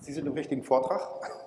Sie sind im richtigen Vortrag.